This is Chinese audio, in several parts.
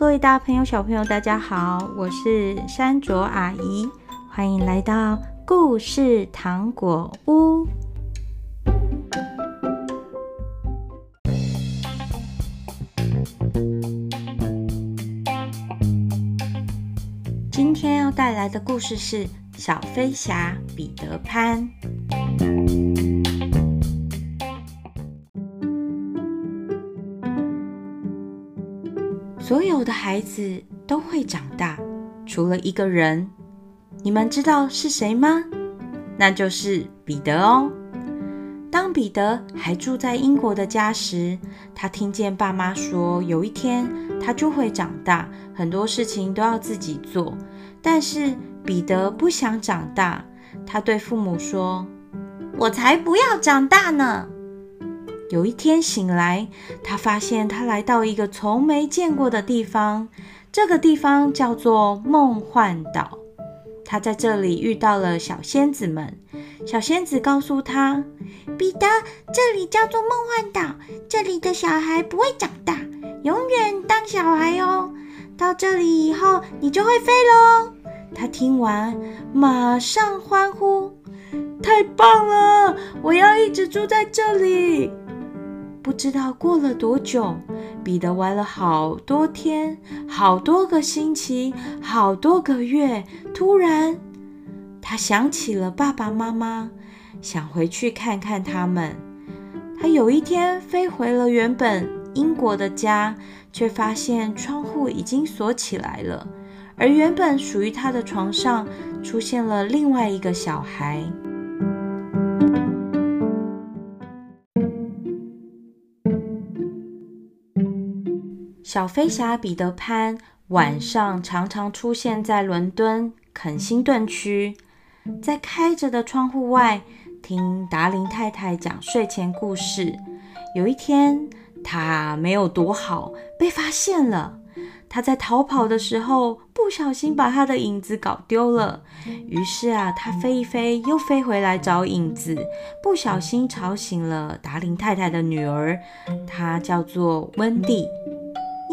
各位大朋友、小朋友，大家好，我是山卓阿姨，欢迎来到故事糖果屋。今天要带来的故事是《小飞侠彼得潘》。有的孩子都会长大，除了一个人，你们知道是谁吗？那就是彼得哦。当彼得还住在英国的家时，他听见爸妈说，有一天他就会长大，很多事情都要自己做。但是彼得不想长大，他对父母说：“我才不要长大呢。”有一天醒来，他发现他来到一个从没见过的地方。这个地方叫做梦幻岛。他在这里遇到了小仙子们。小仙子告诉他：“彼得，这里叫做梦幻岛，这里的小孩不会长大，永远当小孩哦。到这里以后，你就会飞喽。”他听完，马上欢呼：“太棒了！我要一直住在这里。”不知道过了多久，彼得玩了好多天，好多个星期，好多个月。突然，他想起了爸爸妈妈，想回去看看他们。他有一天飞回了原本英国的家，却发现窗户已经锁起来了，而原本属于他的床上出现了另外一个小孩。小飞侠彼得潘晚上常常出现在伦敦肯辛顿区，在开着的窗户外听达林太太讲睡前故事。有一天，他没有躲好，被发现了。他在逃跑的时候不小心把他的影子搞丢了。于是啊，他飞一飞又飞回来找影子，不小心吵醒了达林太太的女儿，她叫做温蒂。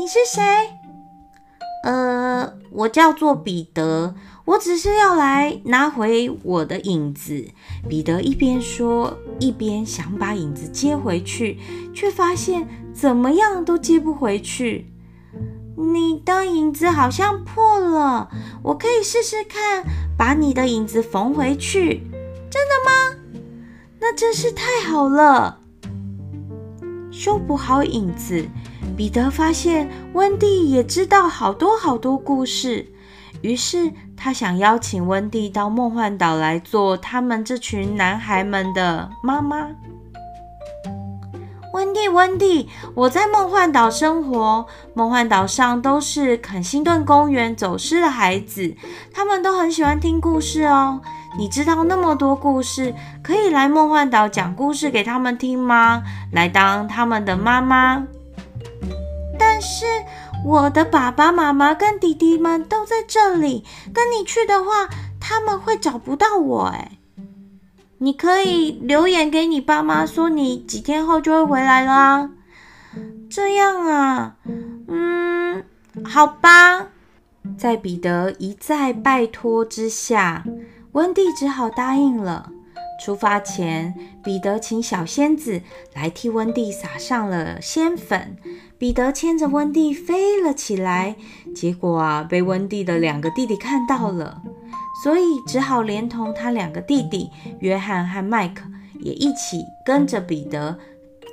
你是谁？呃，我叫做彼得，我只是要来拿回我的影子。彼得一边说，一边想把影子接回去，却发现怎么样都接不回去。你的影子好像破了，我可以试试看，把你的影子缝回去。真的吗？那真是太好了。修补好影子。彼得发现温蒂也知道好多好多故事，于是他想邀请温蒂到梦幻岛来做他们这群男孩们的妈妈。温蒂，温蒂，我在梦幻岛生活，梦幻岛上都是肯辛顿公园走失的孩子，他们都很喜欢听故事哦。你知道那么多故事，可以来梦幻岛讲故事给他们听吗？来当他们的妈妈。但是我的爸爸妈妈跟弟弟们都在这里，跟你去的话，他们会找不到我。哎，你可以留言给你爸妈说你几天后就会回来啦。这样啊，嗯，好吧。在彼得一再拜托之下，温蒂只好答应了。出发前，彼得请小仙子来替温蒂撒上了仙粉。彼得牵着温蒂飞了起来，结果啊，被温蒂的两个弟弟看到了，所以只好连同他两个弟弟约翰和麦克也一起跟着彼得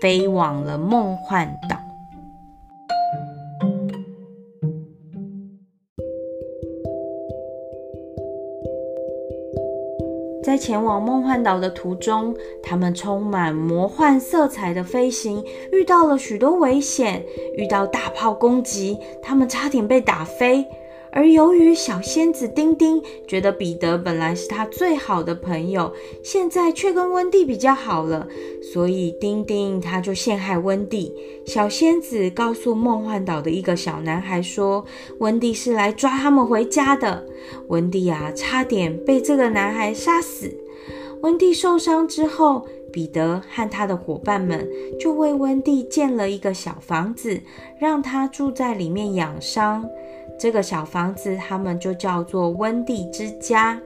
飞往了梦幻岛。在前往梦幻岛的途中，他们充满魔幻色彩的飞行，遇到了许多危险，遇到大炮攻击，他们差点被打飞。而由于小仙子丁丁觉得彼得本来是他最好的朋友，现在却跟温蒂比较好了，所以丁丁他就陷害温蒂。小仙子告诉梦幻岛的一个小男孩说，温蒂是来抓他们回家的。温蒂啊，差点被这个男孩杀死。温蒂受伤之后，彼得和他的伙伴们就为温蒂建了一个小房子，让他住在里面养伤。这个小房子他们就叫做温蒂之家。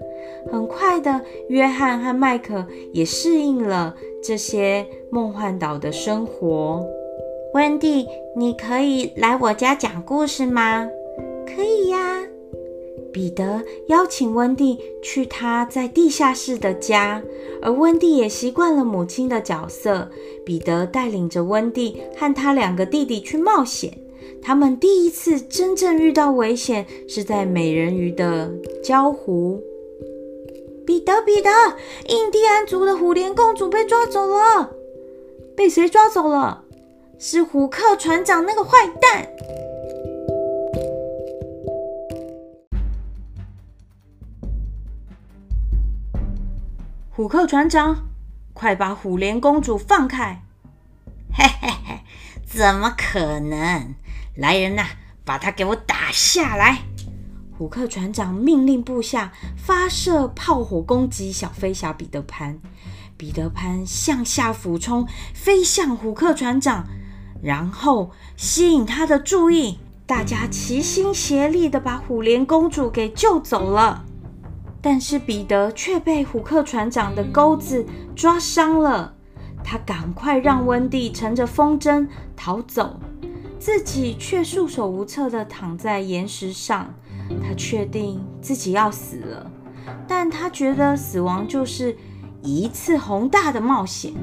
很快的，约翰和麦克也适应了这些梦幻岛的生活。温蒂，你可以来我家讲故事吗？可以呀。彼得邀请温蒂去他在地下室的家，而温蒂也习惯了母亲的角色。彼得带领着温蒂和他两个弟弟去冒险。他们第一次真正遇到危险是在美人鱼的礁湖。彼得，彼得，印第安族的虎莲公主被抓走了。被谁抓走了？是虎克船长那个坏蛋。虎克船长，快把虎莲公主放开！嘿嘿嘿，怎么可能？来人呐，把他给我打下来！虎克船长命令部下发射炮火攻击小飞侠彼得潘。彼得潘向下俯冲，飞向虎克船长，然后吸引他的注意。大家齐心协力地把虎莲公主给救走了。但是彼得却被虎克船长的钩子抓伤了，他赶快让温蒂乘着风筝逃走，自己却束手无策地躺在岩石上。他确定自己要死了，但他觉得死亡就是一次宏大的冒险。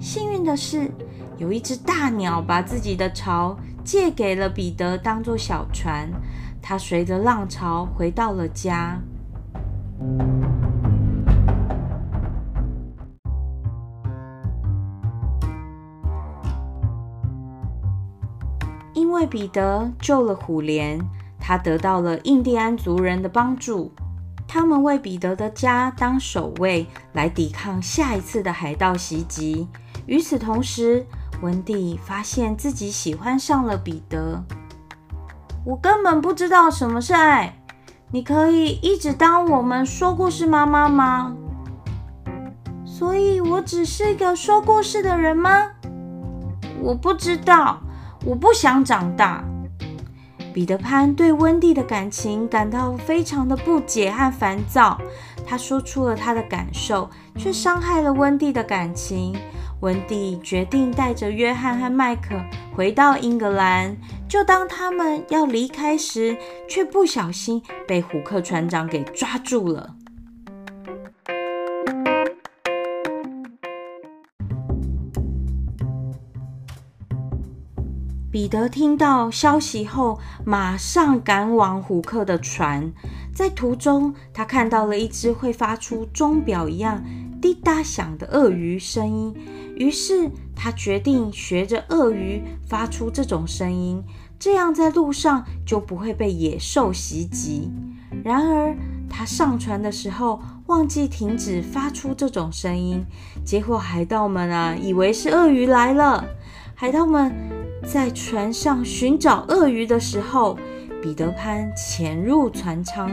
幸运的是，有一只大鸟把自己的巢借给了彼得当做小船，他随着浪潮回到了家。为彼得救了虎莲，他得到了印第安族人的帮助。他们为彼得的家当守卫，来抵抗下一次的海盗袭击。与此同时，文蒂发现自己喜欢上了彼得。我根本不知道什么是爱。你可以一直当我们说故事妈妈吗？所以我只是一个说故事的人吗？我不知道，我不想长大。彼得潘对温蒂的感情感到非常的不解和烦躁，他说出了他的感受，却伤害了温蒂的感情。温蒂决定带着约翰和麦克回到英格兰。就当他们要离开时，却不小心被虎克船长给抓住了。彼得听到消息后，马上赶往虎克的船。在途中，他看到了一只会发出钟表一样滴答响的鳄鱼声音。于是他决定学着鳄鱼发出这种声音，这样在路上就不会被野兽袭击。然而他上船的时候忘记停止发出这种声音，结果海盗们啊以为是鳄鱼来了。海盗们在船上寻找鳄鱼的时候，彼得潘潜入船舱，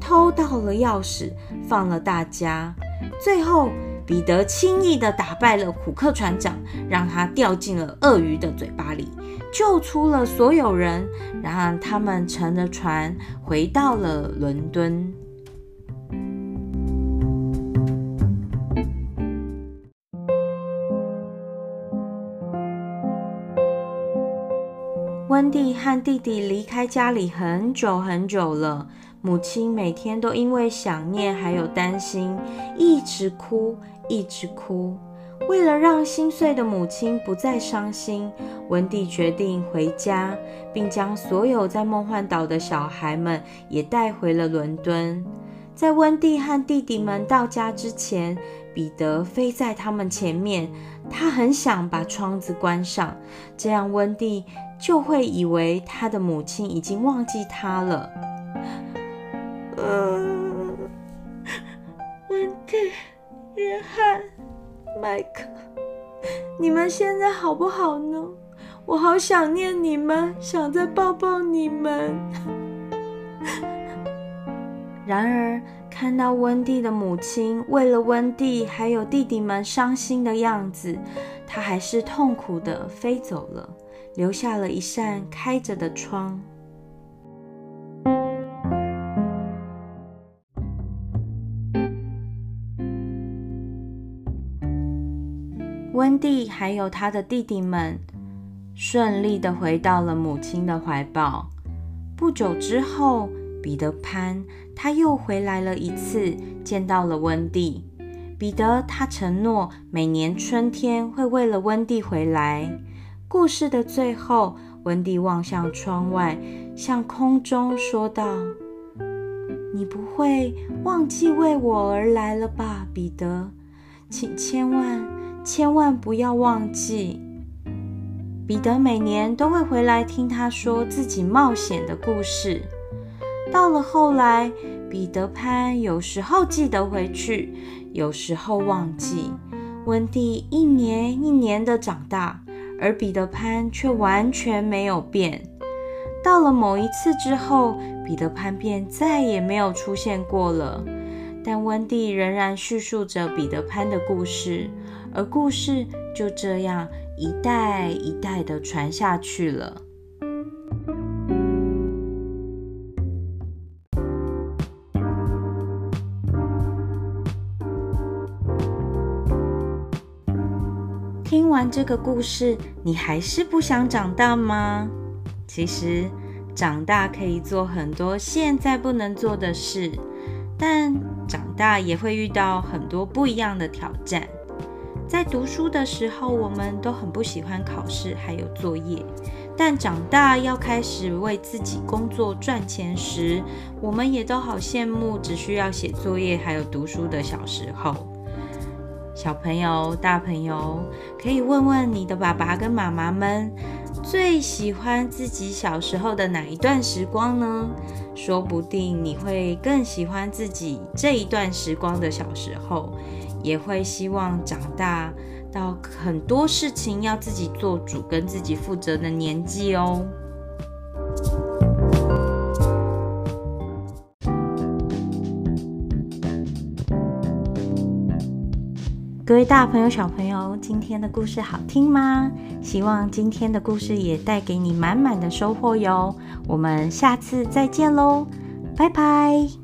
偷到了钥匙，放了大家。最后。彼得轻易地打败了虎克船长，让他掉进了鳄鱼的嘴巴里，救出了所有人。然后他们乘着船回到了伦敦。温蒂和弟弟离开家里很久很久了。母亲每天都因为想念还有担心，一直哭，一直哭。为了让心碎的母亲不再伤心，温蒂决定回家，并将所有在梦幻岛的小孩们也带回了伦敦。在温蒂和弟弟们到家之前，彼得飞在他们前面。他很想把窗子关上，这样温蒂就会以为他的母亲已经忘记他了。呃，温蒂、约翰、麦克，你们现在好不好呢？我好想念你们，想再抱抱你们。然而，看到温蒂的母亲为了温蒂还有弟弟们伤心的样子，他还是痛苦的飞走了，留下了一扇开着的窗。温蒂还有他的弟弟们顺利地回到了母亲的怀抱。不久之后，彼得潘他又回来了一次，见到了温蒂。彼得他承诺每年春天会为了温蒂回来。故事的最后，温蒂望向窗外，向空中说道：“你不会忘记为我而来了吧，彼得？请千万……”千万不要忘记，彼得每年都会回来听他说自己冒险的故事。到了后来，彼得潘有时候记得回去，有时候忘记。温蒂一年一年的长大，而彼得潘却完全没有变。到了某一次之后，彼得潘便再也没有出现过了。但温蒂仍然叙述着彼得潘的故事。而故事就这样一代一代的传下去了。完这个故事，你还是不想长大吗？其实，长大可以做很多现在不能做的事，但长大也会遇到很多不一样的挑战。在读书的时候，我们都很不喜欢考试，还有作业。但长大要开始为自己工作赚钱时，我们也都好羡慕只需要写作业还有读书的小时候。小朋友、大朋友，可以问问你的爸爸跟妈妈们，最喜欢自己小时候的哪一段时光呢？说不定你会更喜欢自己这一段时光的小时候。也会希望长大到很多事情要自己做主、跟自己负责的年纪哦。各位大朋友、小朋友，今天的故事好听吗？希望今天的故事也带给你满满的收获哟。我们下次再见喽，拜拜。